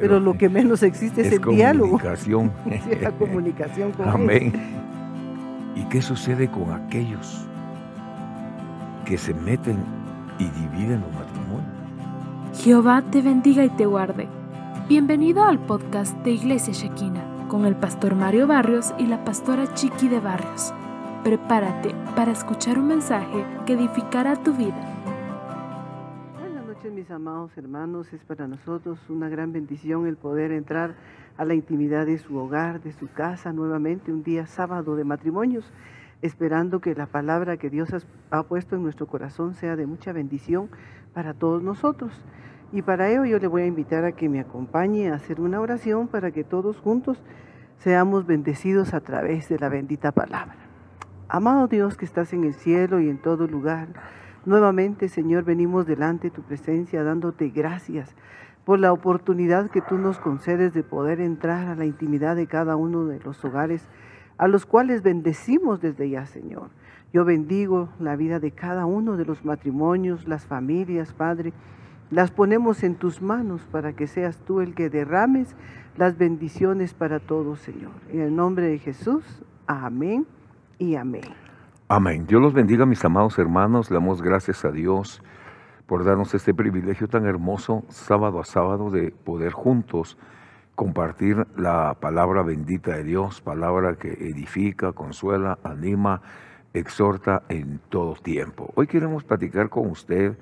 pero, lo que menos existe es, es el diálogo. comunicación. Sí, la comunicación con Amén. ¿Y qué sucede con aquellos que se meten y dividen los matrimonios? Jehová te bendiga y te guarde. Bienvenido al podcast de Iglesia Shekina con el pastor Mario Barrios y la pastora Chiqui de Barrios. Prepárate para escuchar un mensaje que edificará tu vida. Amados hermanos, es para nosotros una gran bendición el poder entrar a la intimidad de su hogar, de su casa, nuevamente un día sábado de matrimonios, esperando que la palabra que Dios ha puesto en nuestro corazón sea de mucha bendición para todos nosotros. Y para ello yo le voy a invitar a que me acompañe a hacer una oración para que todos juntos seamos bendecidos a través de la bendita palabra. Amado Dios que estás en el cielo y en todo lugar, nuevamente Señor venimos delante de tu presencia dándote gracias por la oportunidad que tú nos concedes de poder entrar a la intimidad de cada uno de los hogares a los cuales bendecimos desde ya, Señor. Yo bendigo la vida de cada uno de los matrimonios, las familias, Padre. Las ponemos en tus manos para que seas tú el que derrames las bendiciones para todos, Señor. En el nombre de Jesús, amén y amén. Amén. Dios los bendiga, mis amados hermanos. Le damos gracias a Dios por darnos este privilegio tan hermoso, sábado a sábado, de poder juntos compartir la palabra bendita de Dios, palabra que edifica, consuela, anima, exhorta en todo tiempo. Hoy queremos platicar con usted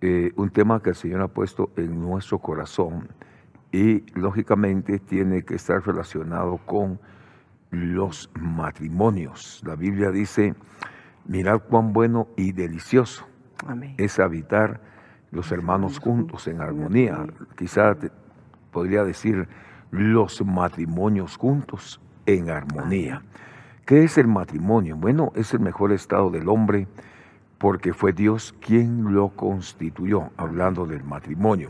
eh, un tema que el Señor ha puesto en nuestro corazón y lógicamente tiene que estar relacionado con los matrimonios. La Biblia dice, mirad cuán bueno y delicioso Amén. es habitar los hermanos juntos en armonía. Quizá te- podría decir los matrimonios juntos en armonía. ¿Qué es el matrimonio? Bueno, es el mejor estado del hombre porque fue Dios quien lo constituyó, hablando del matrimonio.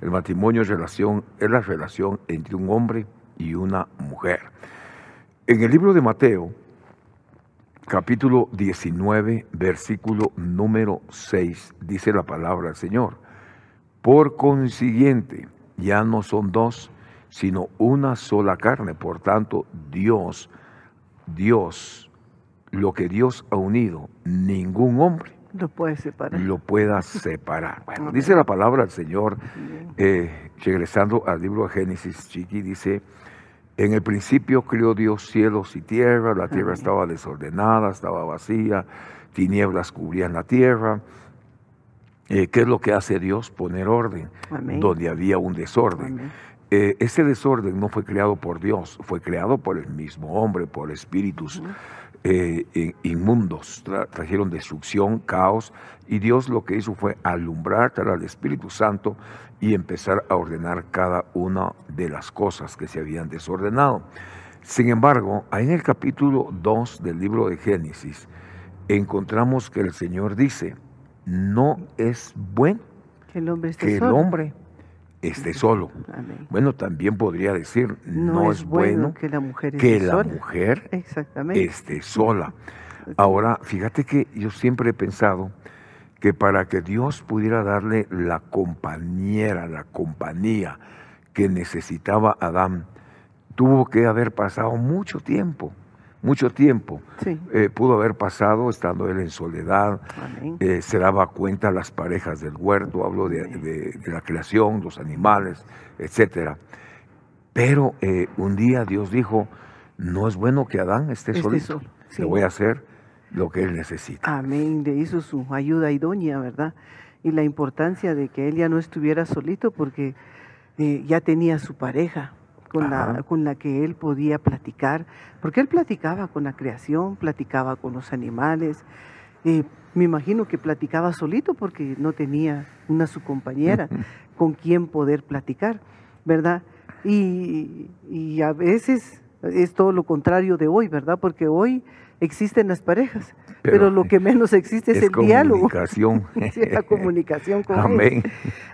El matrimonio es, relación, es la relación entre un hombre y una mujer. En el libro de Mateo, capítulo 19, versículo número 6, dice la palabra del Señor. Por consiguiente, ya no son dos, sino una sola carne. Por tanto, Dios, Dios, lo que Dios ha unido, ningún hombre Lo puedes separar. lo pueda separar. Bueno, dice la palabra del Señor, eh, regresando al libro de Génesis, Chiqui, dice, en el principio creó Dios cielos y tierra, la tierra Amén. estaba desordenada, estaba vacía, tinieblas cubrían la tierra. Eh, ¿Qué es lo que hace Dios? Poner orden Amén. donde había un desorden. Eh, ese desorden no fue creado por Dios, fue creado por el mismo hombre, por espíritus eh, in- inmundos. Tra- trajeron destrucción, caos, y Dios lo que hizo fue alumbrar al Espíritu Santo y empezar a ordenar cada una de las cosas que se habían desordenado. Sin embargo, ahí en el capítulo 2 del libro de Génesis, encontramos que el Señor dice, no es bueno Que el hombre esté que el solo. hombre esté solo. Amén. Bueno, también podría decir, no, es bueno que la mujer que la sola. mujer Exactamente. esté sola. Ahora, fíjate que yo siempre he pensado que para que Dios pudiera darle la compañera, la compañía que necesitaba Adán, tuvo que haber pasado mucho tiempo, mucho tiempo. Sí. Eh, pudo haber pasado estando él en soledad, eh, se daba cuenta las parejas del huerto, hablo de, de- de la creación, los animales, etcétera. Pero eh, un día Dios dijo, no es bueno que Adán esté solito, sí. le voy a hacer lo que él necesita. Amén. Le hizo su ayuda idónea, ¿verdad? Y la importancia de que él ya no estuviera solito porque ya tenía su pareja con Ajá. la, con la que él podía platicar, porque él platicaba con la creación, platicaba con los animales. eh, me imagino que platicaba solito porque no tenía una su compañera con quien poder platicar, ¿verdad? Y, y a veces es todo lo contrario de hoy, ¿verdad? Porque hoy existen las parejas, pero, Pero lo que menos existe es, es el diálogo, comunicación. Sí, la comunicación con. Amén.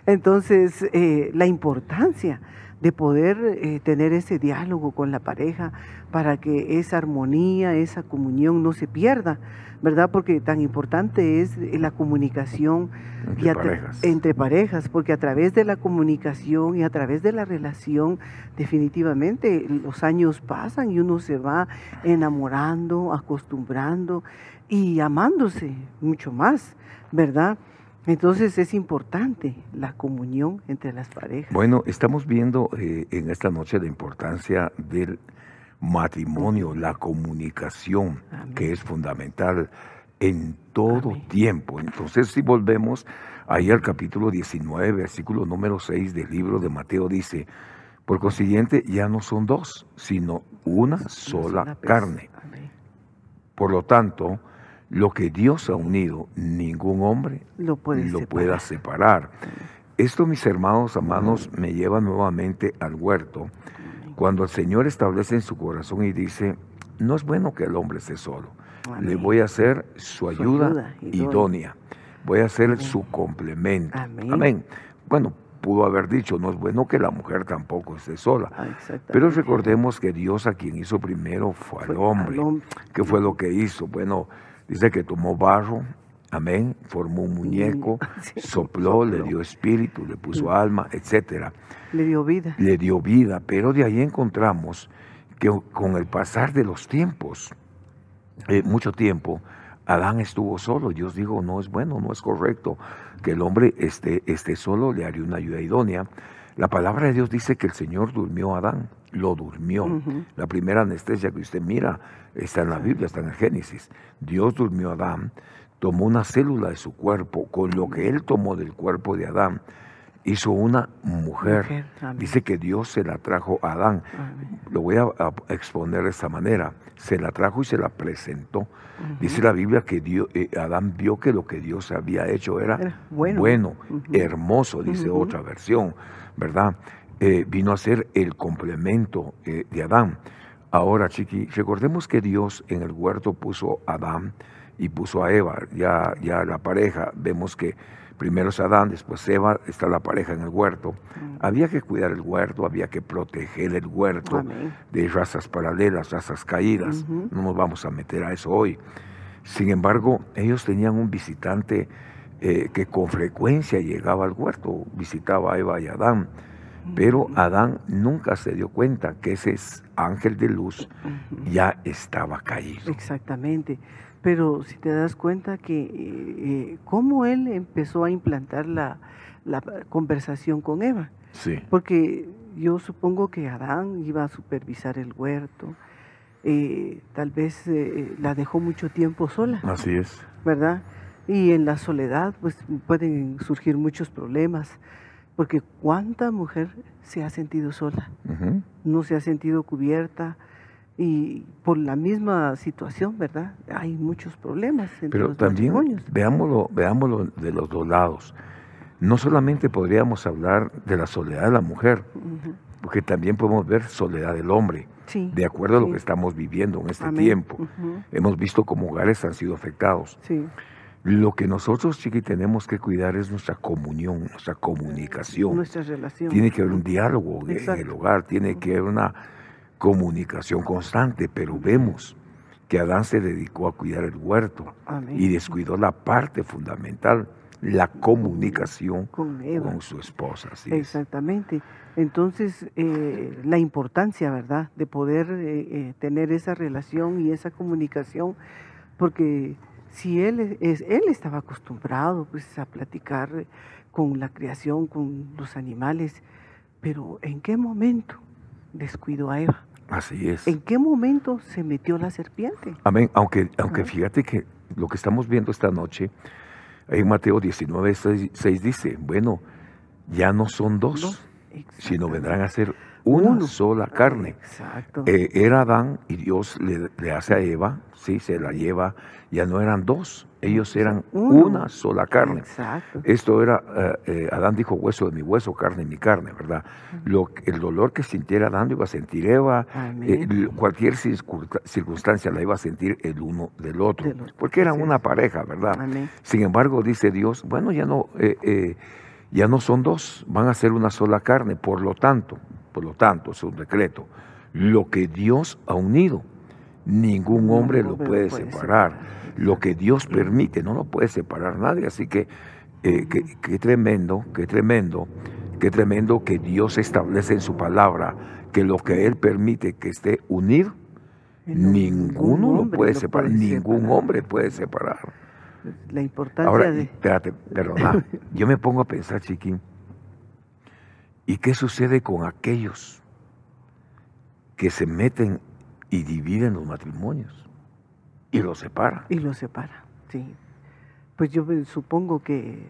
Entonces, eh, la importancia de poder eh, tener ese diálogo con la pareja para que esa armonía, esa comunión no se pierda, ¿verdad? Porque tan importante es la comunicación entre, parejas. entre parejas, porque a través de la comunicación y a través de la relación, definitivamente los años pasan y uno se va enamorando, acostumbrando y amándose mucho más, ¿verdad? Entonces es importante la comunión entre las parejas. Bueno, estamos viendo eh, en esta noche la importancia del matrimonio, la comunicación, que es fundamental en todo tiempo. Entonces, si volvemos ahí al capítulo 19, versículo número 6 del libro de Mateo, dice, por consiguiente, ya no son dos, sino una sola carne. Por lo tanto, lo que Dios ha unido, ningún hombre lo, pueda separar. Esto, mis hermanos amados, me lleva nuevamente al huerto, cuando el Señor establece en su corazón y dice, no es bueno que el hombre esté solo, le voy a hacer su ayuda, idónea. voy a hacer su complemento. Amén. Bueno, pudo haber dicho, no es bueno que la mujer tampoco esté sola. Ah, Pero recordemos que Dios a quien hizo primero fue, al hombre. ¿Qué fue lo que hizo? Bueno, Dice que tomó barro, amén, formó un muñeco, sopló, le dio espíritu, le puso alma, etcétera. Le dio vida. Le dio vida, pero de ahí encontramos que con el pasar de los tiempos, eh, mucho tiempo, Adán estuvo solo. Dios dijo, no es bueno, no es correcto que el hombre esté, esté solo, le haría una ayuda idónea. La palabra de Dios dice que el Señor durmió a Adán, lo durmió. La primera anestesia que usted mira está en la Biblia, está en el Génesis. Dios durmió a Adán, tomó una célula de su cuerpo, con lo que él tomó del cuerpo de Adán, hizo una mujer. Dice que Dios se la trajo a Adán. Lo voy a, exponer de esta manera. Se la trajo y se la presentó. Dice la Biblia que Dios, eh, Adán vio que lo que Dios había hecho era, bueno, hermoso, dice otra versión, ¿verdad? Eh, vino a ser el complemento eh, de Adán. Ahora, Chiqui, recordemos que Dios en el huerto puso a Adán y puso a Eva, ya, ya la pareja, vemos que primero es Adán, después Eva, está la pareja en el huerto. Mm. Había que cuidar el huerto, había que proteger el huerto de razas paralelas, razas caídas. No nos vamos a meter a eso hoy. Sin embargo, ellos tenían un visitante eh, que con frecuencia llegaba al huerto, visitaba a Eva y Adán. Pero Adán nunca se dio cuenta que ese ángel de luz ya estaba caído. Exactamente. Pero si te das cuenta que eh, eh, cómo él empezó a implantar la, conversación con Eva. Sí. Porque yo supongo que Adán iba a supervisar el huerto. Eh, tal vez la dejó mucho tiempo sola. Así es. ¿Verdad? Y en la soledad pues pueden surgir muchos problemas porque cuánta mujer se ha sentido sola, no se ha sentido cubierta y por la misma situación, ¿verdad? Hay muchos problemas. Entre Pero también veámoslo, veámoslo de los dos lados. No solamente podríamos hablar de la soledad de la mujer, porque también podemos ver soledad del hombre. de acuerdo a lo que estamos viviendo en este tiempo. Hemos visto cómo hogares han sido afectados. Sí. Lo que nosotros, Chiqui, tenemos que cuidar es nuestra comunión, nuestra comunicación. Nuestra relación. Tiene que haber un diálogo en el hogar, tiene que haber una comunicación constante, pero vemos que Adán se dedicó a cuidar el huerto y descuidó la parte fundamental, la comunicación con, su esposa. Exactamente. Entonces, eh, la importancia, ¿verdad?, de poder eh, eh, tener esa relación y esa comunicación, porque si él, es, él estaba acostumbrado pues, a platicar con la creación, con los animales, pero ¿en qué momento descuidó a Eva? Así es. ¿En qué momento se metió la serpiente? Amén. Aunque, aunque fíjate que lo que estamos viendo esta noche, en Mateo 19, 6, dice, bueno, ya no son dos, sino vendrán a ser una sola carne. Exacto. Eh, era Adán y Dios le, hace a Eva, sí, se la lleva, ya no eran dos, ellos eran una sola carne. Exacto. Esto era, eh, eh, Adán dijo hueso de mi hueso, carne de mi carne, ¿verdad? Lo, el dolor que sintiera Adán iba a sentir Eva, cualquier circunstancia la iba a sentir el uno del otro, porque eran una pareja, ¿verdad? Sin embargo, dice Dios, bueno, ya no, ya no son dos, van a ser una sola carne, por lo tanto, Por lo tanto, es un decreto. Lo que Dios ha unido, ningún hombre lo puede separar. Lo que Dios permite, no lo puede separar nadie. Así que, eh, qué tremendo, qué tremendo, qué tremendo que Dios establece en su palabra que lo que Él permite que esté unido, ninguno lo puede separar, ningún hombre puede separar. La importancia Ahora, de... espérate, perdona, yo me pongo a pensar, chiquín, ¿y qué sucede con aquellos que se meten y dividen los matrimonios y los separan? Y los separa, sí. Pues yo supongo que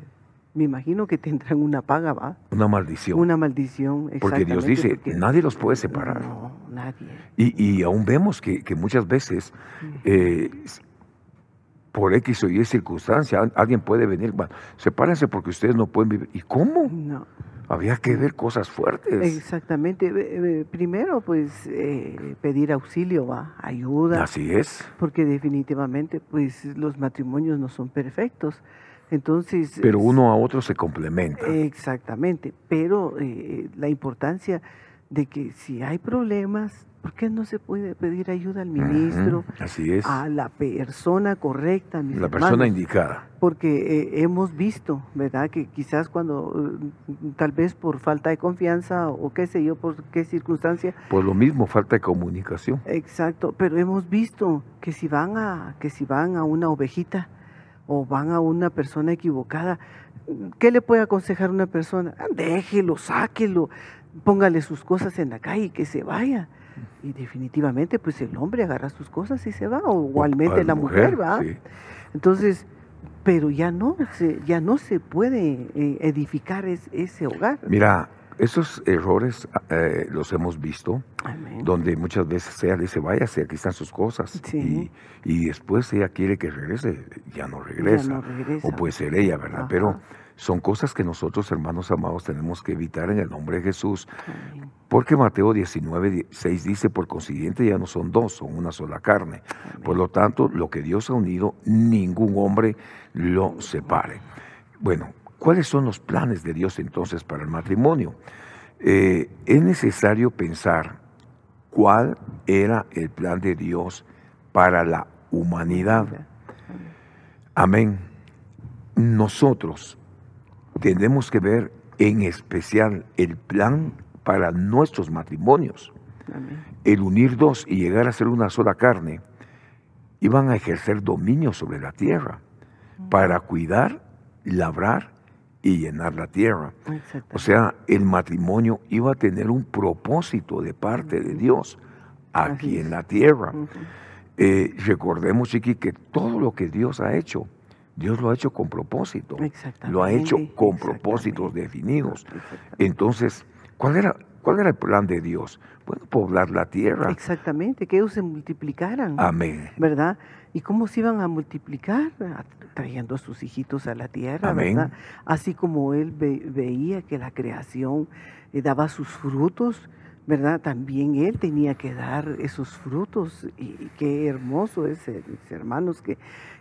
me imagino que tendrán una paga, ¿va? Una maldición. Una maldición, Porque Dios dice, nadie los puede separar. No, nadie. Y, aún vemos que, muchas veces, eh, por X o Y circunstancia, alguien puede venir, bueno, sepárense porque ustedes no pueden vivir. ¿Y cómo? No. Había que ver cosas fuertes. Exactamente. Primero, pues, eh, pedir auxilio, ¿va? Ayuda. Así es. Porque definitivamente, pues, los matrimonios no son perfectos. Entonces, pero uno a otro se complementa. Exactamente, pero eh, la importancia de que si hay problemas, ¿por qué no se puede pedir ayuda al ministro? así es. A la persona correcta, La persona indicada. Porque eh, hemos visto, ¿verdad? Que quizás cuando, eh, tal vez por falta de confianza o qué sé yo, por qué circunstancia. Por lo mismo, falta de comunicación. Exacto, pero hemos visto que si van a, que si van a una ovejita, o van a una persona equivocada, ¿qué le puede aconsejar una persona? Déjelo, sáquelo, póngale sus cosas en la calle y que se vaya. Y definitivamente, pues el hombre agarra sus cosas y se va, o igualmente la mujer, va. Entonces, pero ya no, ya no se puede eh, edificar ese hogar. Mira, esos errores eh, los hemos visto, donde muchas veces ella dice, váyase, aquí están sus cosas, y, después ella quiere que regrese, ya no regresa, o puede ser ella, ¿verdad? Pero son cosas que nosotros, hermanos amados, tenemos que evitar en el nombre de Jesús, porque Mateo 19, 6 dice, por consiguiente ya no son dos, son una sola carne. Por lo tanto, lo que Dios ha unido, ningún hombre lo separe. Bueno, ¿Cuáles son los planes de Dios entonces para el matrimonio? Eh, es necesario pensar cuál era el plan de Dios para la humanidad. Amén. Nosotros tenemos que ver en especial el plan para nuestros matrimonios. El unir dos y llegar a ser una sola carne, iban a ejercer dominio sobre la tierra para cuidar, labrar y llenar la tierra. O sea, el matrimonio iba a tener un propósito de parte de Dios aquí en la tierra. Eh, recordemos, Chiqui, que todo lo que Dios ha hecho, Dios lo ha hecho con propósito. Lo ha hecho con propósitos definidos. Entonces, ¿cuál era, ¿cuál era el plan de Dios? Bueno, poblar la tierra. Exactamente, que ellos se multiplicaran. Amén. ¿Verdad? ¿Y cómo se iban a multiplicar? Trayendo a sus hijitos a la tierra, ¿verdad? Así como él veía que la creación eh, daba sus frutos, ¿verdad? También él tenía que dar esos frutos. Y, qué hermoso es, eh, mis hermanos, que,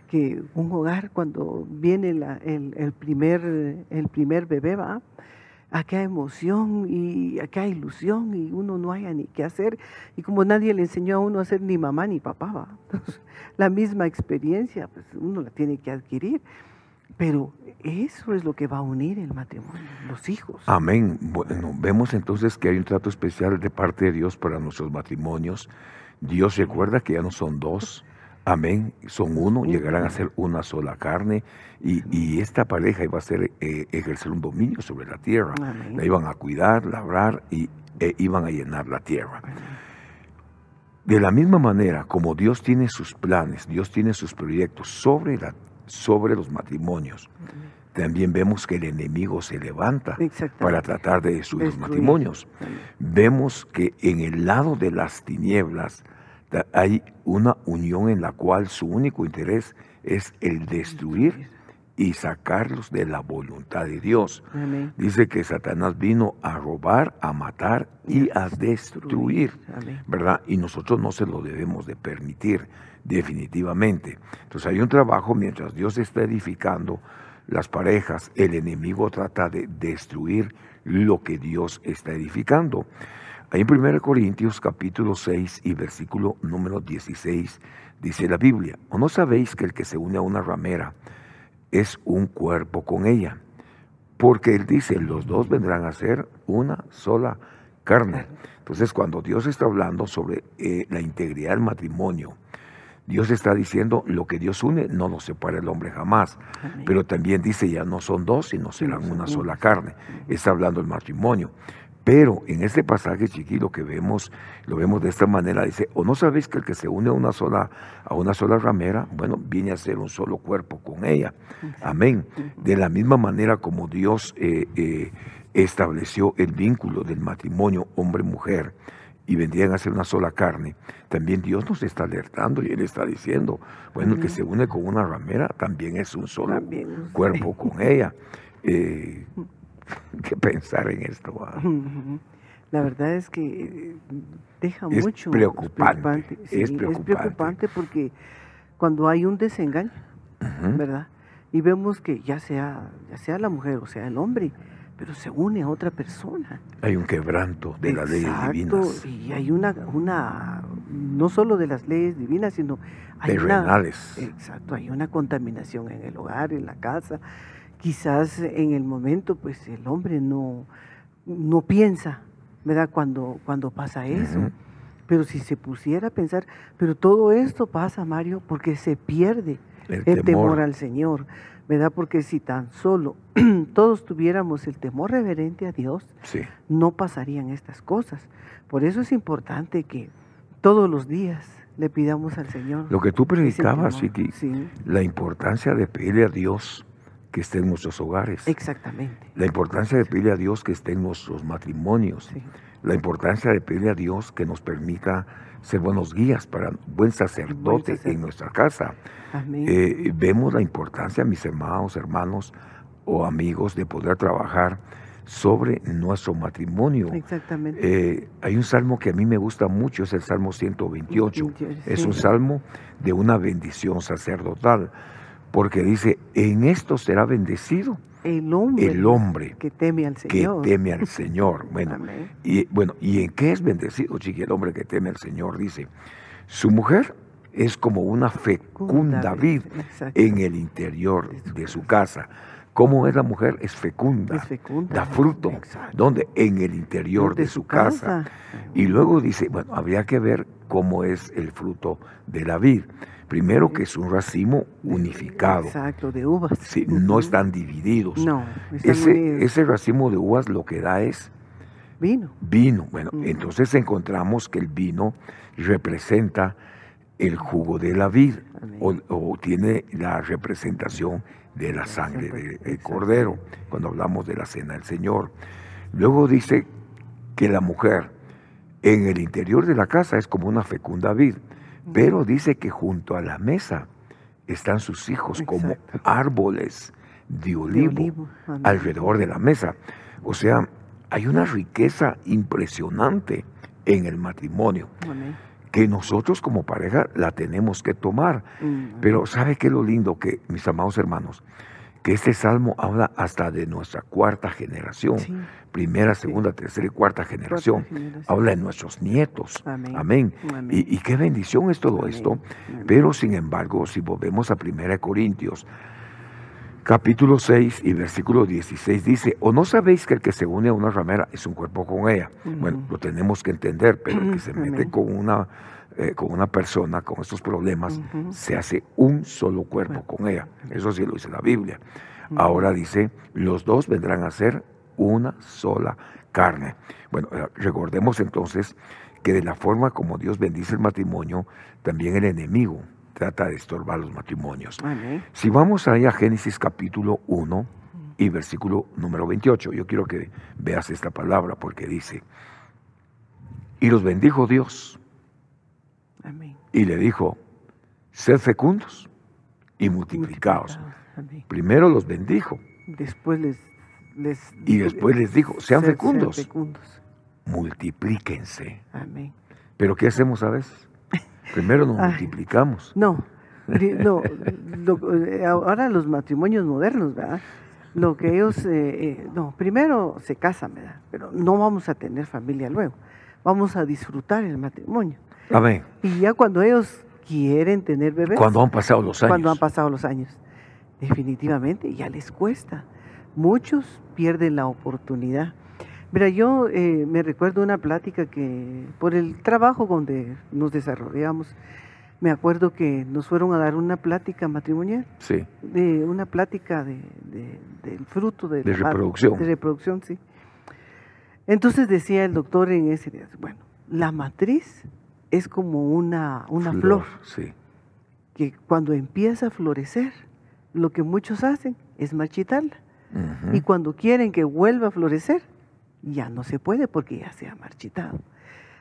que un hogar cuando viene el, primer, el primer bebé, ¿va? Acá emoción y acá ilusión y uno no haya ni qué hacer. Y como nadie le enseñó a uno a ser ni mamá ni papá, ¿va? la misma experiencia, pues uno la tiene que adquirir. Pero eso es lo que va a unir el matrimonio, los hijos. Amén. Bueno, vemos entonces que hay un trato especial de parte de Dios para nuestros matrimonios. Dios recuerda que ya no son dos, Amén. Son uno, llegarán a ser una sola carne y, esta pareja iba a ser, eh, ejercer un dominio sobre la tierra. La iban a cuidar, labrar y e iban a llenar la tierra. De la misma manera como Dios tiene sus planes, Dios tiene sus proyectos sobre, la, sobre los matrimonios, también vemos que el enemigo se levanta para tratar de destruir los matrimonios. Vemos que en el lado de las tinieblas, hay una unión en la cual su único interés es el destruir y sacarlos de la voluntad de Dios. Dice que Satanás vino a robar, a matar y a destruir, ¿verdad? Y nosotros no se lo debemos de permitir, definitivamente. Entonces hay un trabajo mientras Dios está edificando las parejas, el enemigo trata de destruir lo que Dios está edificando. Ahí en 1 Corintios capítulo 6 y versículo número 16 dice la Biblia, ¿o no sabéis que el que se une a una ramera es un cuerpo con ella? Porque él dice, los dos vendrán a ser una sola carne. Entonces, cuando Dios está hablando sobre eh, la integridad del matrimonio, Dios está diciendo, lo que Dios une no lo separa el hombre jamás. Pero también dice, ya no son dos, sino serán una sola carne. Está hablando el matrimonio. Pero en este pasaje chiquito que vemos, lo vemos de esta manera, dice, o no sabéis que el que se une a una sola, a una sola ramera, bueno, viene a ser un solo cuerpo con ella. Amén. De la misma manera como Dios eh, eh, estableció el vínculo del matrimonio hombre-mujer y vendrían a ser una sola carne, también Dios nos está alertando y Él está diciendo, bueno, el que se une con una ramera también es un solo cuerpo con ella. Eh, que pensar en esto. La verdad es que deja es mucho. Preocupante. es, preocupante. porque cuando hay un desengaño, ¿verdad? Y vemos que ya sea, ya sea la mujer o sea el hombre, pero se une a otra persona. Hay un quebranto de las leyes divinas. Y hay una, una, no solo de las leyes divinas, sino hay Terrenales. una, exacto, hay una contaminación en el hogar, en la casa, quizás en el momento pues el hombre no, no piensa, ¿verdad? Cuando, cuando pasa eso. Pero si se pusiera a pensar, pero todo esto pasa, Mario, porque se pierde el, temor. al Señor, ¿verdad? Porque si tan solo todos tuviéramos el temor reverente a Dios, no pasarían estas cosas. Por eso es importante que todos los días le pidamos al Señor. Lo que tú predicabas, Vicky, la importancia de pedirle a Dios que esté en nuestros hogares. Exactamente. La importancia de pedirle a Dios que esté en nuestros matrimonios. La importancia de pedirle a Dios que nos permita ser buenos guías para buen sacerdote, en nuestra casa. Eh, vemos la importancia, mis hermanos, hermanos o amigos, de poder trabajar sobre nuestro matrimonio. Exactamente. Eh, hay un salmo que a mí me gusta mucho, es el Salmo 128. es un salmo de una bendición sacerdotal porque dice, en esto será bendecido el hombre, el hombre que teme al Señor. Que teme al Señor. Bueno, y, bueno, ¿y en qué es bendecido, chiqui? El hombre que teme al Señor dice, su mujer es como una fecunda vid en el interior de su casa. ¿Cómo es la mujer? Es fecunda. Es fecunda. Da fruto. ¿Dónde? En el interior de, su casa. Y luego dice, bueno, habría que ver cómo es el fruto de la vid. Primero que es un racimo unificado. Exacto, de uvas. Sí, no están divididos. No, ese, ese racimo de uvas lo que da es vino. Vino. Bueno, entonces encontramos que el vino representa el jugo de la vid o, tiene la representación de la sangre del cordero, cuando hablamos de la cena del Señor. Luego dice que la mujer en el interior de la casa es como una fecunda vid. Pero dice que junto a la mesa están sus hijos como árboles de olivo, alrededor de la mesa. O sea, hay una riqueza impresionante en el matrimonio que nosotros como pareja la tenemos que tomar. Pero ¿sabe qué es lo lindo que, mis amados hermanos? Que este salmo habla hasta de nuestra cuarta generación, primera, segunda, tercera y cuarta generación. Habla de nuestros nietos. Amén. Y, qué bendición es todo esto. Pero sin embargo, si volvemos a Primera Corintios, capítulo 6 y versículo 16 dice, o no sabéis que el que se une a una ramera es un cuerpo con ella. Bueno, lo tenemos que entender, pero el que se mete con una eh, con una persona con estos problemas, se hace un solo cuerpo con ella. Eso sí lo dice la Biblia. Ahora dice, los dos vendrán a ser una sola carne. Bueno, eh, recordemos entonces que de la forma como Dios bendice el matrimonio, también el enemigo trata de estorbar los matrimonios. Si vamos ahí a Génesis capítulo 1 y versículo número 28, yo quiero que veas esta palabra porque dice, y los bendijo Dios y le dijo, sed fecundos y multiplicados. Primero los bendijo. Después les, les y después les dijo, sean fecundos. Multiplíquense. Pero ¿qué hacemos a veces? Primero nos multiplicamos. No, no eh, ahora los matrimonios modernos, ¿verdad? Lo que ellos, eh, eh, no, primero se casan, ¿verdad? Pero no vamos a tener familia luego vamos a disfrutar el matrimonio. Amén. Y ya cuando ellos quieren tener bebés, Cuando han pasado los años. cuando han pasado los años, definitivamente ya les cuesta. Muchos pierden la oportunidad. Mira, yo eh, me recuerdo una plática que por el trabajo donde nos desarrollamos, me acuerdo que nos fueron a dar una plática matrimonial, Sí. de una plática de, de- del fruto de, De la reproducción. De reproducción, sí. Entonces decía el doctor en ese día, bueno, la matriz es como una, una flor Sí. que cuando empieza a florecer, lo que muchos hacen es marchitarla. Y cuando quieren que vuelva a florecer, ya no se puede porque ya se ha marchitado.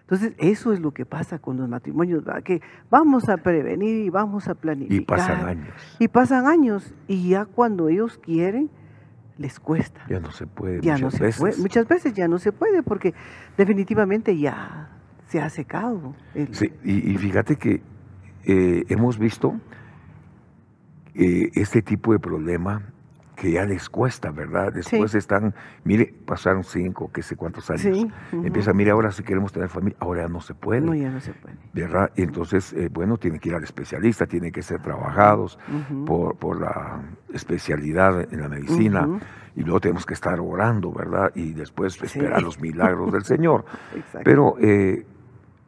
Entonces, eso es lo que pasa con los matrimonios, ¿verdad? que vamos a prevenir y vamos a planificar. Y pasan años. Y pasan años, y ya cuando ellos quieren, les cuesta. Ya no se puede Ya muchas no se veces. puede, muchas veces ya no se puede porque definitivamente ya se ha secado. el- Sí, y, y fíjate que eh, hemos visto eh, este tipo de problema que ya les cuesta, ¿verdad? Después están, mire, pasaron cinco, qué sé cuántos años. Sí. Empieza, mire, ahora si queremos tener familia, ahora ya no se puede. No, ya no se puede. ¿verdad? Y entonces, eh, bueno, tienen que ir al especialista, tienen que ser trabajados por, por la especialidad en la medicina. Y luego tenemos que estar orando, ¿verdad? Y después esperar los milagros del Señor. Exacto. Pero eh,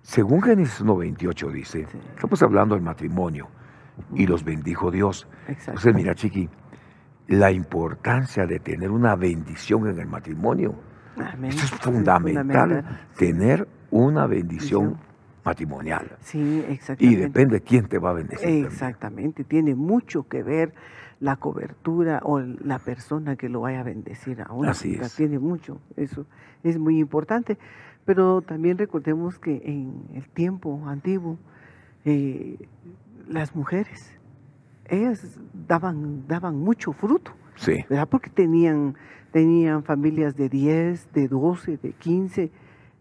según Génesis 1.28 dice, estamos hablando del matrimonio y los bendijo Dios. Exacto. Entonces, mira, Chiqui, la importancia de tener una bendición en el matrimonio. Amén. Eso es fundamental, fundamental. tener una bendición matrimonial. Sí, Y exactamente. depende quién te va a bendecir. también. Exactamente, tiene mucho que ver la cobertura o la persona que lo vaya a bendecir a uno. Así es. Tiene mucho, eso es muy importante. Pero también recordemos que en el tiempo antiguo, eh, las mujeres, ellas daban, daban mucho fruto, Sí, ¿verdad? Porque tenían, tenían familias de 10, de 12, de 15,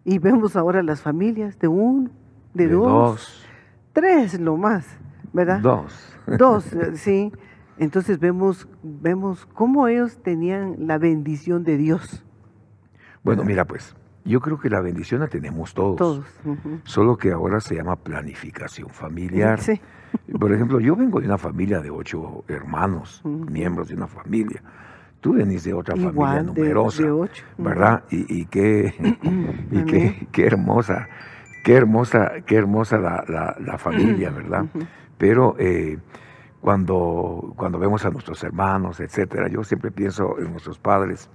y vemos ahora las familias de uno, de, de dos, dos, tres lo más, ¿verdad? dos. Dos, eh, sí. Entonces vemos, vemos cómo ellos tenían la bendición de Dios, Bueno, mira pues, yo creo que la bendición la tenemos todos. todos. Solo que ahora se llama planificación familiar. Sí, Por ejemplo, yo vengo de una familia de ocho hermanos, miembros de una familia. Tú venís de otra familia igual de, numerosa, de ocho. ujú. ¿verdad? Y, y qué, y qué, qué hermosa, qué hermosa, qué hermosa la, la- la familia, ¿verdad? Pero eh, cuando, cuando vemos a nuestros hermanos, etcétera, yo siempre pienso en nuestros padres,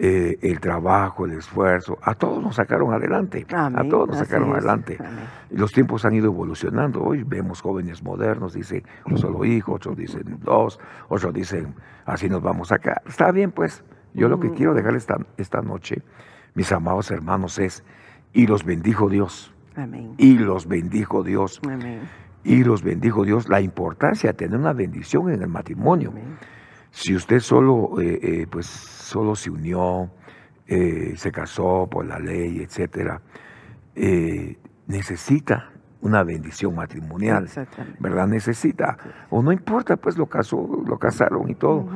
eh, el trabajo, el esfuerzo, a todos nos sacaron adelante, a todos nos sacaron adelante. Amén. Los tiempos han ido evolucionando. Hoy vemos jóvenes modernos, dicen un solo hijo, otros dicen dos, otros dicen así nos vamos acá. Está bien, pues. Yo lo que quiero dejar esta, esta noche, mis amados hermanos, es, y los bendijo Dios, Amén. y los bendijo Dios, Amén. y los bendijo Dios, la importancia de tener una bendición en el matrimonio. Amén. Si usted solo, eh, eh, pues, solo se unió, eh, se casó por la ley, etcétera, eh, necesita una bendición matrimonial, Exactamente. ¿verdad? Necesita, o no importa, pues lo casó, lo casaron y todo,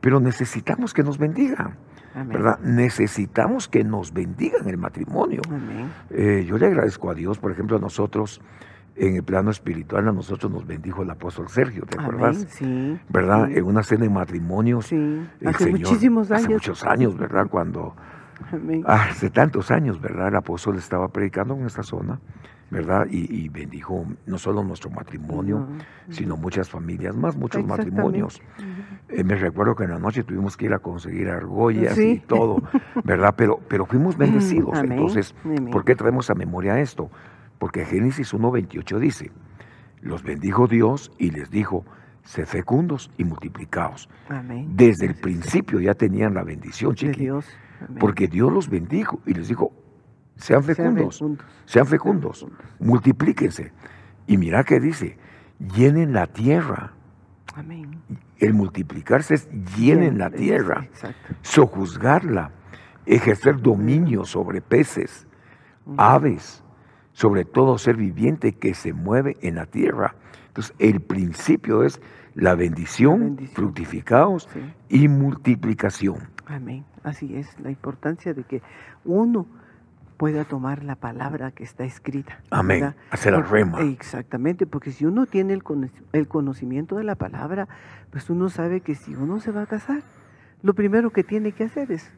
pero necesitamos que nos bendigan, Amén. ¿verdad? Necesitamos que nos bendigan el matrimonio. Yo le agradezco a Dios, por ejemplo, a nosotros, en el plano espiritual, a nosotros nos bendijo el apóstol Sergio, ¿te acuerdas? Sí. ¿Verdad? Sí. En una cena de matrimonios. Sí. Hace Señor- muchísimos años. Hace muchos años, ¿verdad? Cuando, Amén. hace tantos años, ¿verdad? El apóstol estaba predicando en esta zona, ¿verdad? Y, y bendijo no solo nuestro matrimonio, No. sino muchas familias más, muchos matrimonios. Eh, me recuerdo que en la noche tuvimos que ir a conseguir argollas Sí. y todo, ¿verdad? Pero, pero fuimos bendecidos. Amén. Entonces. ¿por qué traemos a memoria esto? Porque Génesis 1.28 dice, los bendijo Dios y les dijo, sed fecundos y multiplicaos. Amén. Desde el principio ya tenían la bendición, de chiqui, Dios. Amén. porque Dios los bendijo y les dijo, sean Sean fecundos, fecundos. sean fecundos, multiplíquense. Y mira que dice, llenen la tierra. Amén. El multiplicarse es llenen la tierra, Exacto. sojuzgarla, ejercer dominio sobre peces, aves, sobre todo ser viviente que se mueve en la tierra. Entonces, el principio es la bendición, La bendición. fructificados Sí. y multiplicación. Amén. Así es, la importancia de que uno pueda tomar la palabra que está escrita. Amén. ¿verdad? Hacer el Por- rema. Exactamente, porque si uno tiene el, cono- el conocimiento de la palabra, pues uno sabe que si uno se va a casar, lo primero que tiene que hacer es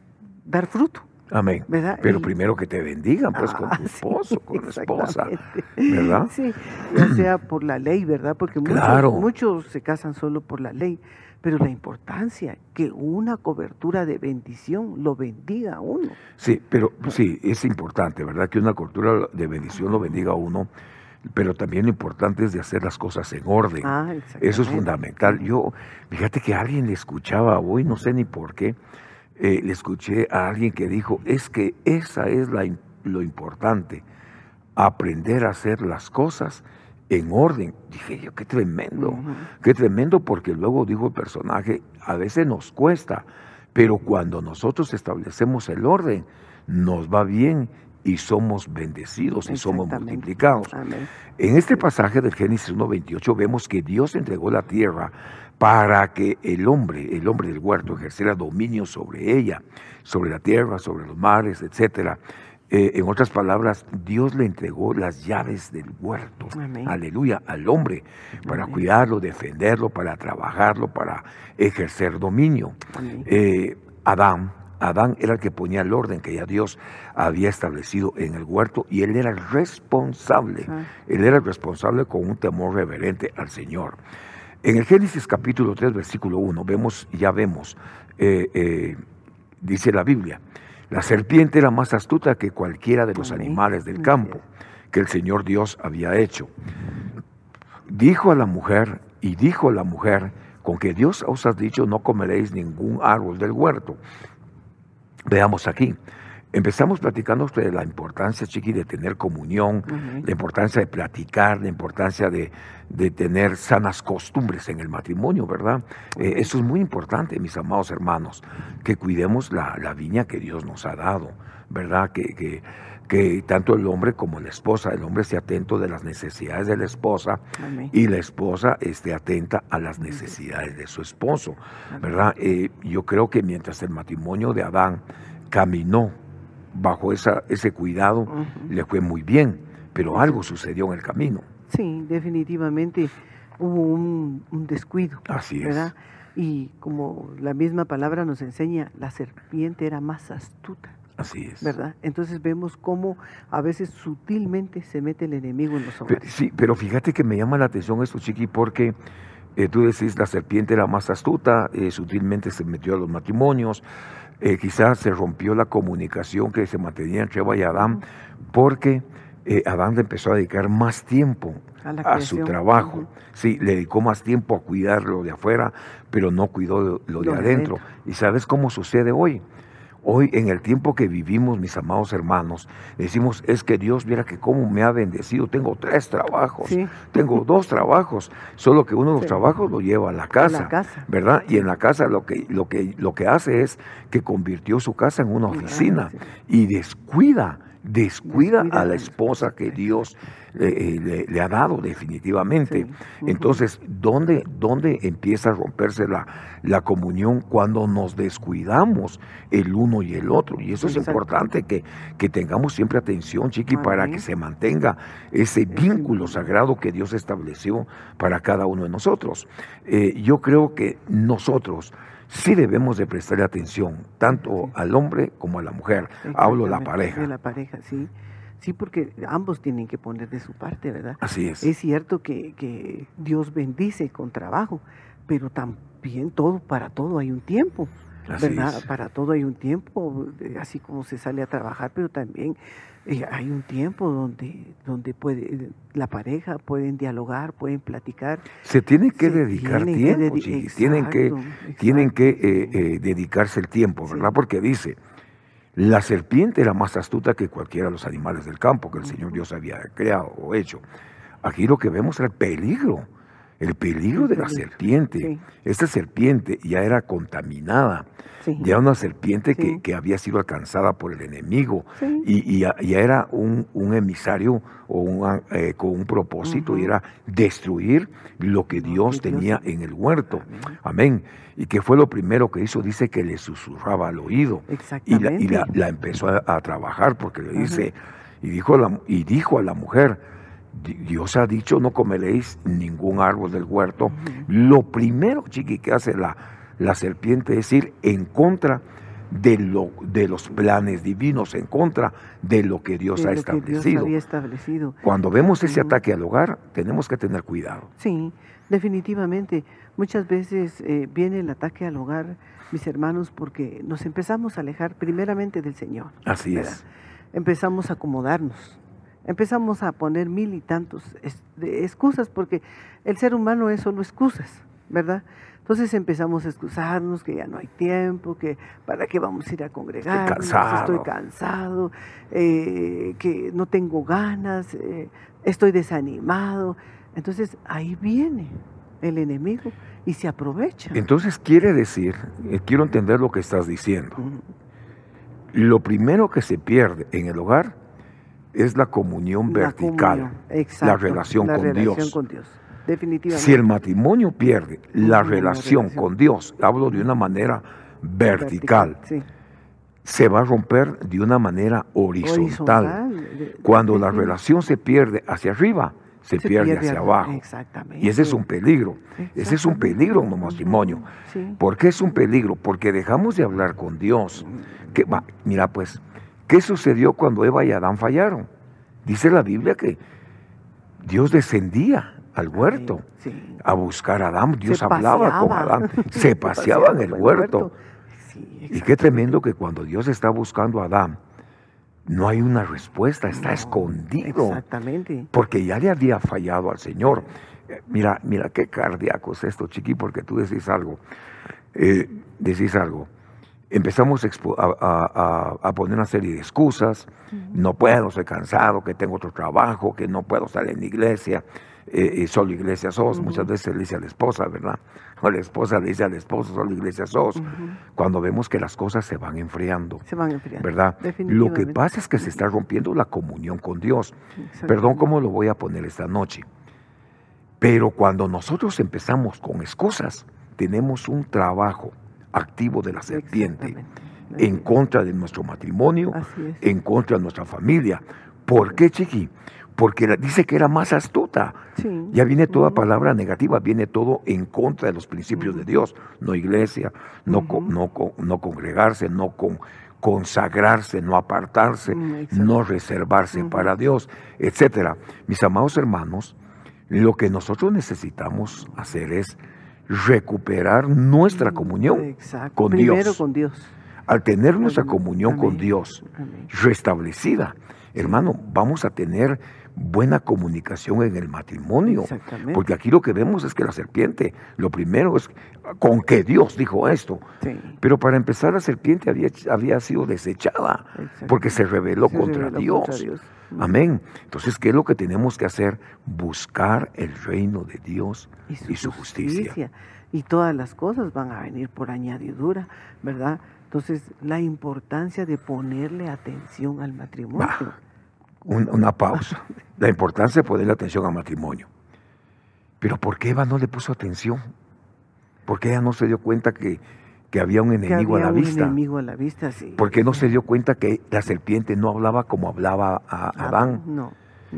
dar fruto, Amén. ¿verdad? Pero primero que te bendigan, pues, con Ah, tu sí, esposo, con tu esposa. ¿verdad? Sí, ya sea por la ley, ¿verdad? Porque muchos, Claro. muchos se casan solo por la ley, pero la importancia que una cobertura de bendición lo bendiga a uno. Sí, pero sí, es importante, ¿verdad? Que una cultura de bendición lo bendiga a uno, pero también lo importante es de hacer las cosas en orden. Ah, Eso es fundamental. Yo, fíjate que alguien le escuchaba hoy, no sé ni por qué, eh, le escuché a alguien que dijo, es que esa es la, lo importante, aprender a hacer las cosas en orden. Dije yo, qué tremendo, qué tremendo, porque luego dijo el personaje, a veces nos cuesta, pero cuando nosotros establecemos el orden, nos va bien y somos bendecidos y somos multiplicados. Amén. En este pasaje del Génesis 1.28 vemos que Dios entregó la tierra para que el hombre, el hombre del huerto, ejerciera dominio sobre ella, sobre la tierra, sobre los mares, etc. en otras palabras, Dios le entregó las llaves del huerto, Amén. aleluya, al hombre, para Amén. cuidarlo, defenderlo, para trabajarlo, para ejercer dominio. Eh, Adán, Adán era el que ponía el orden que ya Dios había establecido en el huerto y él era responsable. Él era responsable con un temor reverente al Señor. En el Génesis capítulo 3, versículo 1, vemos, ya vemos, eh, eh, dice la Biblia, la serpiente era más astuta que cualquiera de los animales del campo que el Señor Dios había hecho. Dijo a la mujer, y dijo a la mujer, con que Dios os ha dicho, no comeréis ningún árbol del huerto. Veamos aquí. Empezamos platicando sobre la importancia, Chiqui, de tener comunión, la importancia de platicar, la importancia de, de tener sanas costumbres en el matrimonio, ¿verdad? Eh, eso es muy importante, mis amados hermanos, que cuidemos la, la viña que Dios nos ha dado, ¿verdad? Que, que, que tanto el hombre como la esposa, el hombre esté atento de las necesidades de la esposa y la esposa esté atenta a las necesidades de su esposo, ¿verdad? Eh, yo creo que mientras el matrimonio de Adán caminó bajo esa, ese cuidado, Ujú. le fue muy bien, pero algo sucedió en el camino. Sí, definitivamente hubo un, un descuido, Así es. ¿verdad? Y como la misma palabra nos enseña, la serpiente era más astuta, Así es. ¿verdad? Entonces vemos cómo a veces sutilmente se mete el enemigo en los hogares. sí, pero fíjate que me llama la atención esto, Chiqui, porque eh, tú decís la serpiente era más astuta, eh, sutilmente se metió a los matrimonios, eh, quizás se rompió la comunicación que se mantenía entre Eva y Adán, porque eh, Adán le empezó a dedicar más tiempo A su trabajo. Ujú. Sí, le dedicó más tiempo a cuidar lo de afuera, pero no cuidó lo, lo de Lo de adentro. adentro. ¿Y sabes cómo sucede hoy? Hoy, en el tiempo que vivimos, mis amados hermanos, decimos, es que Dios, mira que cómo me ha bendecido. Tengo tres trabajos, Sí. tengo dos trabajos, solo que uno de los Sí. trabajos lo lleva a la casa. casa. ¿Verdad? Y en la casa lo que, lo, que, lo que hace es que convirtió su casa en una Ah, oficina sí. y descuida, descuida, Descuida a la esposa que. Dios eh, eh, le, le ha dado definitivamente. Sí. Entonces, ¿dónde, ¿dónde empieza a romperse la, la comunión cuando nos descuidamos el uno y el otro? Y eso es importante que, que tengamos siempre atención, Chiqui, para que se mantenga ese vínculo sagrado que Dios estableció para cada uno de nosotros. Eh, yo creo que nosotros sí debemos de prestarle atención, tanto al hombre como a la mujer. Hablo de la pareja. De la pareja, sí. Sí, porque ambos tienen que poner de su parte, ¿verdad? Así es. Es cierto que, que Dios bendice con trabajo, pero también todo, para todo hay un tiempo, Así ¿verdad? es. Para todo hay un tiempo, eh, así como se sale a trabajar, pero también eh, hay un tiempo donde, donde puede, la pareja pueden dialogar, pueden platicar. Se tiene que Se dedicar tienen que tiempo, dedi-. Tienen que, Exacto, tienen que eh, eh, dedicarse el tiempo, Sí. ¿verdad? Porque dice, la serpiente era más astuta que cualquiera de los animales del campo que el Señor Dios había creado o hecho. Aquí lo que vemos es el peligro El peligro El de la serpiente. sí. Esta serpiente ya era contaminada. Sí. Ya era una serpiente que, Sí. que había sido alcanzada por el enemigo. Y, y ya, ya era un, un emisario o un, eh, con un propósito y era destruir lo que Dios tenía en el huerto. Amén. Y que fue lo primero que hizo, dice que le susurraba al oído. Y la, Exactamente. y la, la empezó a, a trabajar porque le dice, y dijo, a la, y dijo a la mujer, "Di- Dios ha dicho, no comeréis ningún árbol del huerto. Lo primero, chiqui, que hace la, la serpiente es ir en contra de, lo, de los planes divinos, en contra de lo que Dios de ha lo que Dios establecido. había establecido. Cuando vemos ese ataque al hogar, tenemos que tener cuidado. Sí, definitivamente. Muchas veces eh, viene el ataque al hogar, mis hermanos, porque nos empezamos a alejar primeramente del Señor. Así ¿verdad? es. Empezamos a acomodarnos, empezamos a poner mil y tantos excusas, porque el ser humano es solo excusas, ¿verdad? Entonces empezamos a excusarnos que ya no hay tiempo, que para qué vamos a ir a congregar, cansado. estoy cansado, eh, que no tengo ganas, eh, estoy desanimado. Entonces ahí viene el enemigo y se aprovecha. Entonces quiere decir, eh, quiero entender lo que estás diciendo. Lo primero que se pierde en el hogar es la comunión La vertical. comunión, exacto, relación la con relación Dios. con Dios, definitivamente. Si el matrimonio pierde la la relación relación. con Dios, hablo de una manera vertical, Sí. se va a romper de una manera horizontal. Cuando la relación se pierde hacia arriba, se, Se pierde, hacia abajo. Exactamente. Y ese es un peligro. Ese es un peligro en un matrimonio. Sí. ¿Por qué es un peligro? Porque dejamos de hablar con Dios. Que, va, mira pues, ¿qué sucedió cuando Eva y Adán fallaron? Dice la Biblia que Dios descendía al huerto Sí. a buscar a Adán. Dios Se hablaba con. Adán. Se paseaba en el huerto. Sí, Y qué tremendo que cuando Dios está buscando a Adán, no hay una respuesta, está No, escondido. Exactamente. Porque ya le había fallado al Señor. Eh, Mira, mira qué cardíaco es esto, chiqui, porque tú decís algo. Eh, decís algo. Empezamos a, poner una serie de excusas. No puedo, estoy cansado, que tengo otro trabajo, que no puedo estar en la iglesia. eh, eh, solo iglesia sos. Muchas veces le dice a la esposa, ¿verdad? O la esposa le dice al esposo, solo iglesia sos. Cuando vemos que las cosas se van enfriando. Se van enfriando. ¿Verdad? Lo que pasa es que se está rompiendo la comunión con Dios. Perdón cómo lo voy a poner esta noche. Pero cuando nosotros empezamos con excusas, tenemos un trabajo activo de la serpiente en contra de nuestro matrimonio, en contra de nuestra familia. ¿Por qué, Chiqui? Porque dice que era más astuta. Sí. Ya viene toda palabra negativa, viene todo en contra de los principios de Dios. No iglesia, no, no, no congregarse, no con- consagrarse, no apartarse, Mm, no reservarse para Dios, etcétera. Mis amados hermanos, lo que nosotros necesitamos hacer es recuperar nuestra Mm, comunión Exacto. con Primero Dios. con Dios. Al tener nuestra Amén. comunión con. Dios Amén. restablecida, hermano, vamos a tener buena comunicación en el matrimonio. Exactamente. Porque aquí lo que vemos es que la serpiente, lo primero es con que Dios dijo esto. Sí. Pero para empezar, la serpiente había, había sido desechada porque se rebeló Se contra rebeló Dios. contra Dios. Amén. Entonces, ¿qué es lo que tenemos que hacer? Buscar el reino de Dios y su, justicia. Y todas las cosas van a venir por añadidura, ¿verdad? Entonces, la importancia de ponerle atención al matrimonio. Bah. Un- una pausa. La importancia de ponerle atención al matrimonio. Pero ¿por qué Eva no le puso atención? ¿Por qué ella no se dio cuenta que, que había un enemigo había a la un vista? enemigo a la vista, sí. ¿Por qué no se dio cuenta que la serpiente no hablaba como hablaba a Adán? No.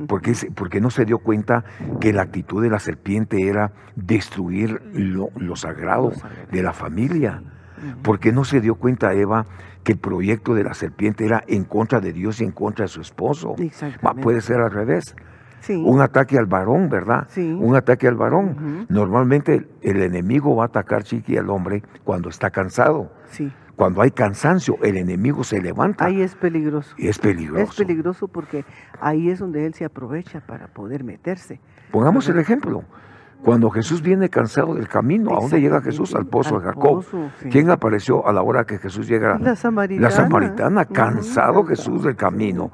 ¿Por qué, se- por qué no se dio cuenta que la actitud de la serpiente era destruir lo, lo sagrado Lo sagrado. de la familia? Ujú. ¿Por qué no se dio cuenta Eva que el proyecto de la serpiente era en contra de Dios y en contra de su esposo? Puede ser al revés. Sí. Un ataque al varón, ¿verdad? Sí. Un ataque al varón. Normalmente el, el enemigo va a atacar chiqui al hombre cuando está cansado. Sí. Cuando hay cansancio, el enemigo se levanta Ahí es peligroso. es peligroso. Es peligroso porque ahí es donde él se aprovecha para poder meterse. Pongamos el ejemplo. Cuando Jesús viene cansado del camino, ¿a dónde llega Jesús? Al pozo de Jacob. pozo, sí. ¿Quién apareció a la hora que Jesús llega? La samaritana. La samaritana, cansado Jesús del camino.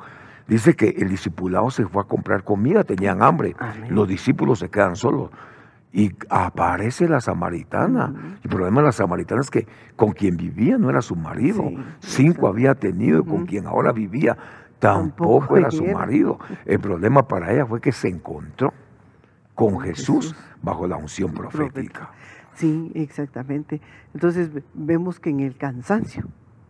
Dice que el discipulado se fue a comprar comida, tenían hambre. Amén. Los discípulos se quedan solos. y aparece la samaritana. El problema de la samaritana es que con quien vivía no era su marido. Cinco había tenido y con quien ahora vivía tampoco, era su marido. El problema para ella fue que se encontró con Jesús, bajo la unción profética. Sí, exactamente. Entonces vemos que en el cansancio,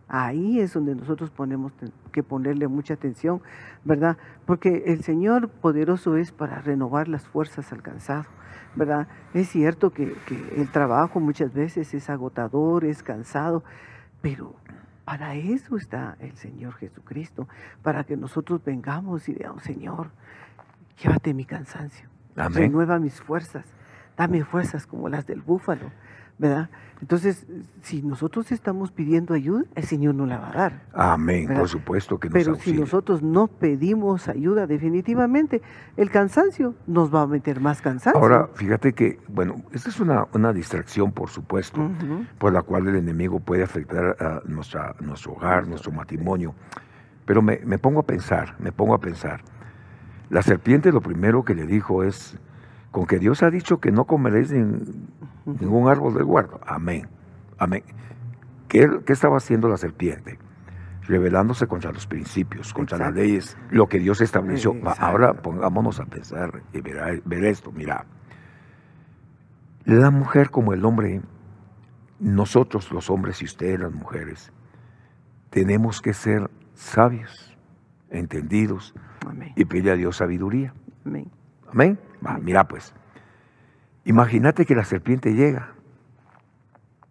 ahí es donde nosotros ponemos que ponerle mucha atención, ¿verdad? Porque el Señor poderoso es para renovar las fuerzas al cansado ¿verdad? Es cierto que, el trabajo muchas veces es agotador, es cansado, pero para eso está el Señor Jesucristo, para que nosotros vengamos y digamos, Señor, llévate mi cansancio, renueva mis fuerzas, dame fuerzas como las del búfalo, ¿verdad? Entonces, si nosotros estamos pidiendo ayuda, el Señor nos la va a dar. Amén, por supuesto que nos Pero si nosotros no pedimos ayuda, definitivamente, el cansancio nos va a meter más cansancio. Ahora, fíjate que, bueno, esta es una, una distracción, por supuesto, por la cual el enemigo puede afectar a nuestra, nuestro hogar, nuestro matrimonio. Pero me, me pongo a pensar, me pongo a pensar. La serpiente lo primero que le dijo es, con que Dios ha dicho que no comeréis ningún árbol del huerto. Amén. Amén. ¿Qué, estaba haciendo la serpiente? Revelándose contra los principios, contra las leyes, lo que Dios estableció. Ahora pongámonos a pensar y ver, ver esto. Mira, la mujer como el hombre, nosotros los hombres y ustedes las mujeres, tenemos que ser sabios, entendidos y pedirle a Dios sabiduría. Amén. Amén. mira pues, imagínate que la serpiente llega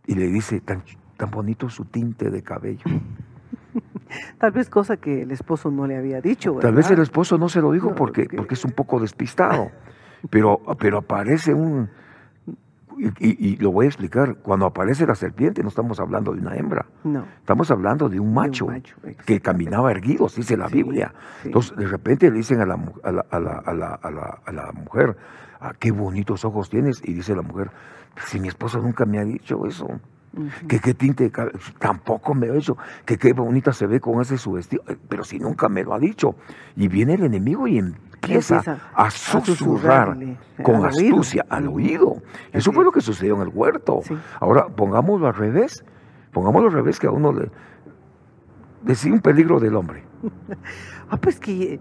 y le dice, tan, tan bonito su tinte de cabello. Tal vez cosa que el esposo no le había dicho. Tal vez el esposo no se lo dijo porque, porque es un poco despistado. Pero, pero aparece un, y, lo voy a explicar, cuando aparece la serpiente no estamos hablando de una hembra, no. estamos hablando de un macho, que caminaba erguido, dice la Biblia. Entonces de repente le dicen a la, a la, a la, a la, mujer, ah, qué bonitos ojos tienes, y dice la mujer, si mi esposo nunca me ha dicho eso. Que qué tinte tampoco me ha dicho, que qué bonita se ve con ese su vestido, pero si nunca me lo ha dicho. Y viene el enemigo y empieza, a susurrar con astucia al oído. Eso fue lo que sucedió en el huerto. Ahora pongámoslo al revés. Pongámoslo al revés que a uno le decía un peligro del hombre. ah, pues que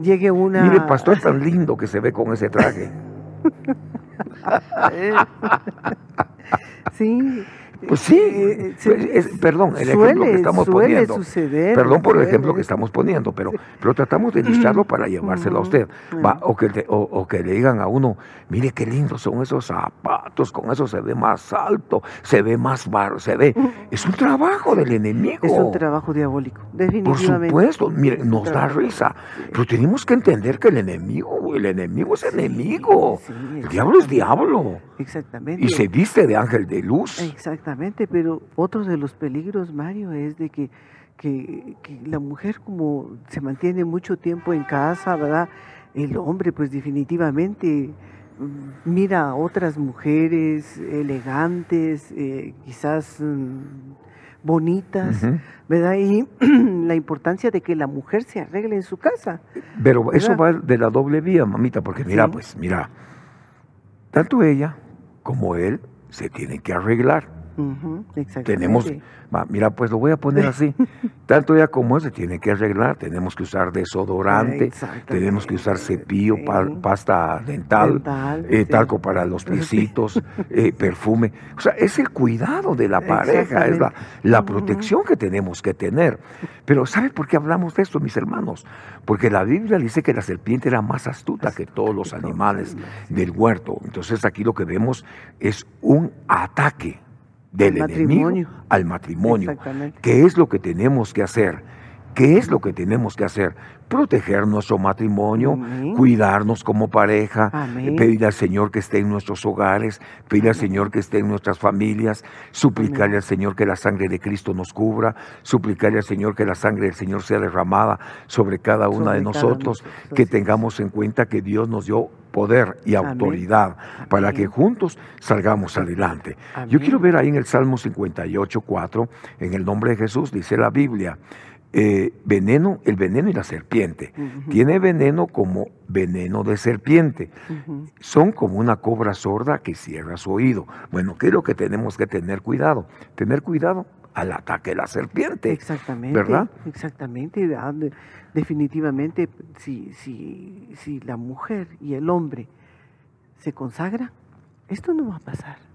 llegue una. Mire, pastor tan lindo que se ve con ese traje. sí. Pues sí, eh, pues, perdón, el ejemplo que estamos poniendo. perdón por el ejemplo que estamos poniendo, pero, pero tratamos de ilustrarlo para llevárselo a usted. Va, o, que, o, que le digan a uno, mire qué lindos son esos zapatos, con eso se ve más alto, se ve más bar, se ve. Es un trabajo del enemigo. Es un trabajo diabólico, definitivamente. Por supuesto, mire, nos da risa, pero tenemos que entender que el enemigo, el enemigo es enemigo. el diablo es diablo. Exactamente. Y se viste de ángel de luz. Exactamente pero otro de los peligros, Mario, es de que, que, la mujer como se mantiene mucho tiempo en casa, ¿verdad? El hombre pues definitivamente mm, mira a otras mujeres elegantes, eh, quizás mm, bonitas, ¿verdad? Y la importancia de que la mujer se arregle en su casa. Pero eso va de la doble vía, mamita, porque mira, pues mira, tanto ella como él se tienen que arreglar. Tenemos, mira, pues lo voy a poner así. Tanto ella como él se tiene que arreglar. Tenemos que usar desodorante, tenemos que usar cepillo, pasta dental, eh, talco para los piecitos, eh, perfume. O sea, es el cuidado de la pareja, es la, la protección que tenemos que tener. Pero ¿sabe por qué hablamos de esto, mis hermanos? Porque la Biblia dice que la serpiente era más astuta que todos los animales del huerto. Entonces aquí lo que vemos es un ataque del enemigo al matrimonio. ¿Qué es lo que tenemos que hacer? ¿Qué es lo que tenemos que hacer? Proteger nuestro matrimonio, cuidarnos como pareja, pedir al Señor que esté en nuestros hogares, pedir al Señor que esté en nuestras familias, suplicarle al Señor que la sangre de Cristo nos cubra, suplicarle al Señor que la sangre del Señor sea derramada sobre cada una de nosotros, que tengamos en cuenta que Dios nos dio poder y autoridad para que juntos salgamos adelante. Yo quiero ver ahí en el Salmo 58, 4, en el nombre de Jesús, dice la Biblia, eh, veneno, el veneno y la serpiente. Tiene veneno como veneno de serpiente. Son como una cobra sorda que cierra su oído. Bueno, ¿qué es lo que tenemos que tener cuidado? Tener cuidado al ataque de la serpiente. Exactamente. ¿Verdad? Exactamente. Definitivamente, si, si, si la mujer y el hombre se consagra, esto no va a pasar.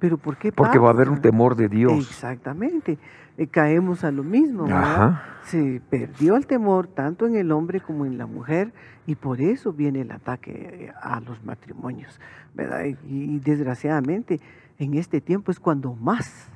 ¿Pero por qué Porque va a haber un temor de Dios. Exactamente. Eh, caemos a lo mismo. ¿verdad? Se perdió el temor tanto en el hombre como en la mujer y por eso viene el ataque eh, a los matrimonios. ¿verdad? y desgraciadamente en este tiempo es cuando más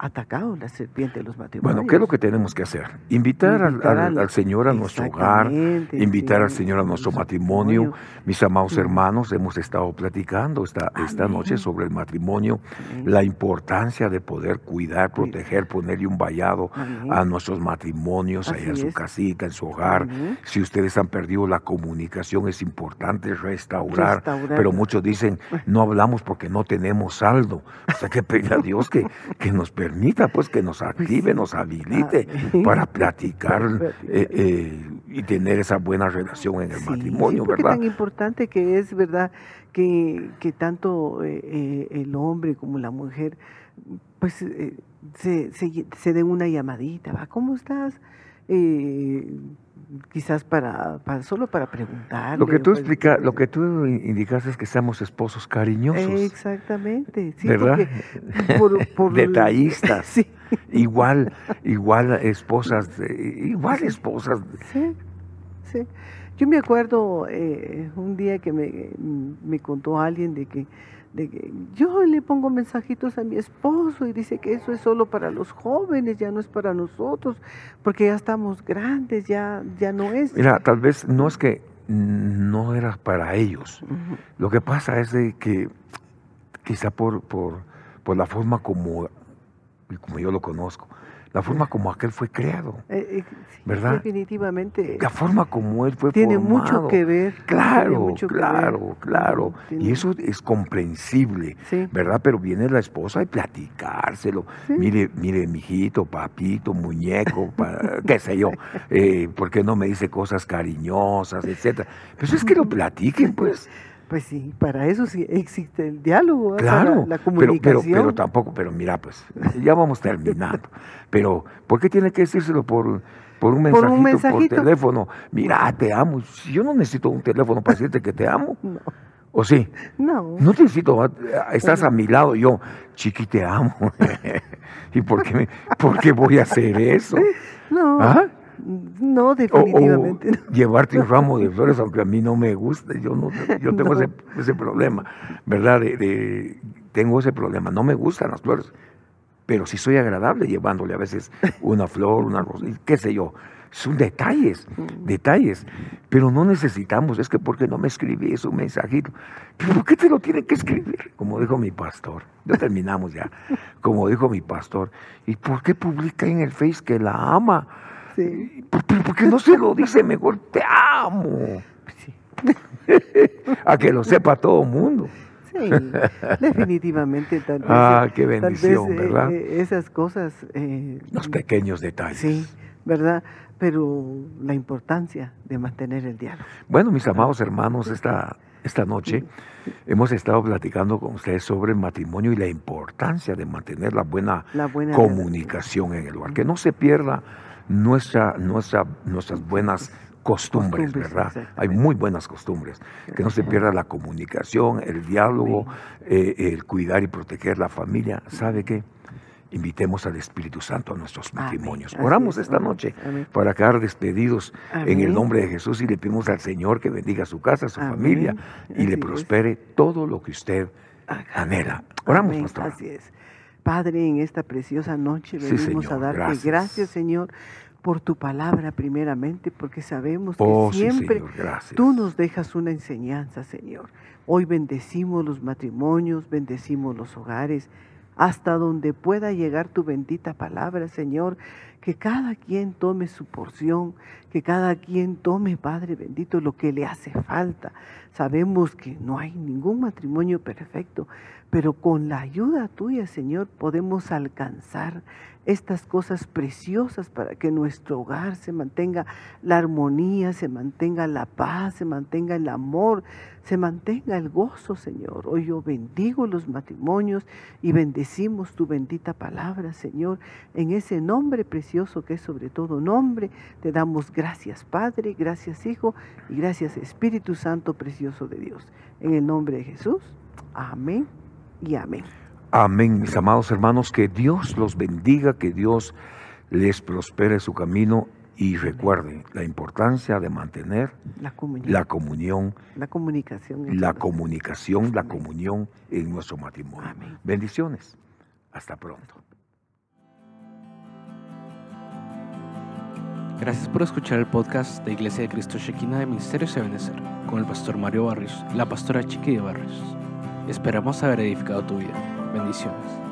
atacado la serpiente de los matrimonios. Bueno, ¿qué es lo que tenemos que hacer? Invitar, al, Señor a nuestro hogar, invitar al Señor a nuestro matrimonio. Mis amados hermanos, hemos estado platicando esta, esta noche sobre el matrimonio, la importancia de poder cuidar, proteger, ponerle un vallado a nuestros matrimonios, ahí en su casita, en su hogar. Si ustedes han perdido la comunicación, es importante restaurar, pero muchos dicen, no hablamos porque no tenemos saldo. O sea, que pedir a Dios que, que nos permita permita pues que nos active, nos habilite ah, para platicar eh, eh, y tener esa buena relación en el matrimonio, sí, ¿verdad? tan importante que es, ¿verdad? Que, que tanto eh, el hombre como la mujer pues se, se, se den una llamadita, ¿va? ¿Cómo estás? Quizás para, para, solo para preguntar. Lo que tú explica, lo que tú indicas es que seamos esposos cariñosos. Exactamente, sí, ¿verdad? Por, Detallistas. sí. Igual, igual esposas, igual esposas. Sí, sí. Yo me acuerdo eh, un día que me, me contó alguien de que de que yo le pongo mensajitos a mi esposo y dice que eso es solo para los jóvenes, ya no es para nosotros, porque ya estamos grandes, ya, ya no es. Mira, tal vez no es que no era para ellos. Lo que pasa es de que quizá por, por, por la forma como, como yo lo conozco, la forma como aquel fue creado. Eh, eh, ¿Verdad? Definitivamente. La forma como él fue tiene mucho que ver. Claro, claro, claro. Y eso es comprensible, ¿verdad? Pero viene la esposa y platicárselo. Mire, mire, mijito, papito, muñeco, qué sé yo. Eh, ¿Por qué no me dice cosas cariñosas, etcétera? Pues es que lo platiquen, pues. Pues sí, para eso sí existe el diálogo, claro, la, comunicación. Pero, pero, tampoco, pero mira, pues ya vamos terminando. pero, ¿por qué tiene que decírselo por, por un mensajito, por, teléfono? Mira, te amo. Yo no necesito un teléfono para decirte que te amo. No. ¿O sí? No. No necesito, ah, estás a mi lado, yo, chiqui, te amo. ¿Y por qué, por qué voy a hacer eso? No. ¿Ah? No, definitivamente. Llevarte un ramo de flores, aunque a mí no me guste, yo no, yo tengo ese, problema, ¿verdad? De, tengo ese problema, no me gustan las flores, pero sí soy agradable llevándole a veces una flor, una rosa, qué sé yo. Son detalles, mm. detalles, pero no necesitamos, es que porque no me escribís un mensajito, pero ¿por qué te lo tiene que escribir? Como dijo mi pastor, ya terminamos ya, como dijo mi pastor, ¿y por qué publica en el Face que la ama? ¿Por, qué no se lo dice mejor? Te amo. A que lo sepa todo el mundo. Sí, definitivamente. Tal vez, ah, qué bendición, eh, ¿verdad? Eh, esas cosas. Eh, Los pequeños detalles. Sí, ¿verdad? Pero la importancia de mantener el diálogo. Bueno, mis amados hermanos, esta, esta noche hemos estado platicando con ustedes sobre el matrimonio y la importancia de mantener la buena, comunicación en el lugar. Que no se pierda nuestra, nuestra, nuestras buenas costumbres, ¿verdad? Hay muy buenas costumbres. Que no se pierda la comunicación, el diálogo, eh, el cuidar y proteger la familia. ¿Sabe qué? Invitemos al Espíritu Santo a nuestros matrimonios. Oramos esta noche para quedar despedidos en el nombre de Jesús y le pedimos al Señor que bendiga su casa, su familia y le prospere todo lo que usted anhela. Oramos, pastor. Así es. Padre, en esta preciosa noche venimos a darte gracias. Señor, por tu palabra primeramente, porque sabemos que oh, siempre tú nos dejas una enseñanza, Señor. Hoy bendecimos los matrimonios, bendecimos los hogares, hasta donde pueda llegar tu bendita palabra, Señor. Que cada quien tome su porción, que cada quien tome, Padre bendito, lo que le hace falta. Sabemos que no hay ningún matrimonio perfecto, pero con la ayuda tuya, Señor, podemos alcanzar estas cosas preciosas para que nuestro hogar se mantenga la armonía, se mantenga la paz, se mantenga el amor, se mantenga el gozo, Señor. Hoy yo bendigo los matrimonios y bendecimos tu bendita palabra, Señor. En ese nombre precioso que es sobre todo nombre, te damos gracias, Padre, gracias, Hijo, y gracias, Espíritu Santo precioso de Dios. En el nombre de Jesús. Amén y amén. Amén, mis amados hermanos, que Dios los bendiga, que Dios les prospere su camino y recuerden la importancia de mantener la comunión, la, comunión, la comunicación, la comunicación, la comunión en nuestro matrimonio. Amén. Bendiciones. Hasta pronto. Gracias por escuchar el podcast de Iglesia de Cristo Shekina de Ministerios de Benecer con el pastor Mario Barrios y la pastora Chiqui de Barrios. Esperamos haber edificado tu vida. Bendiciones.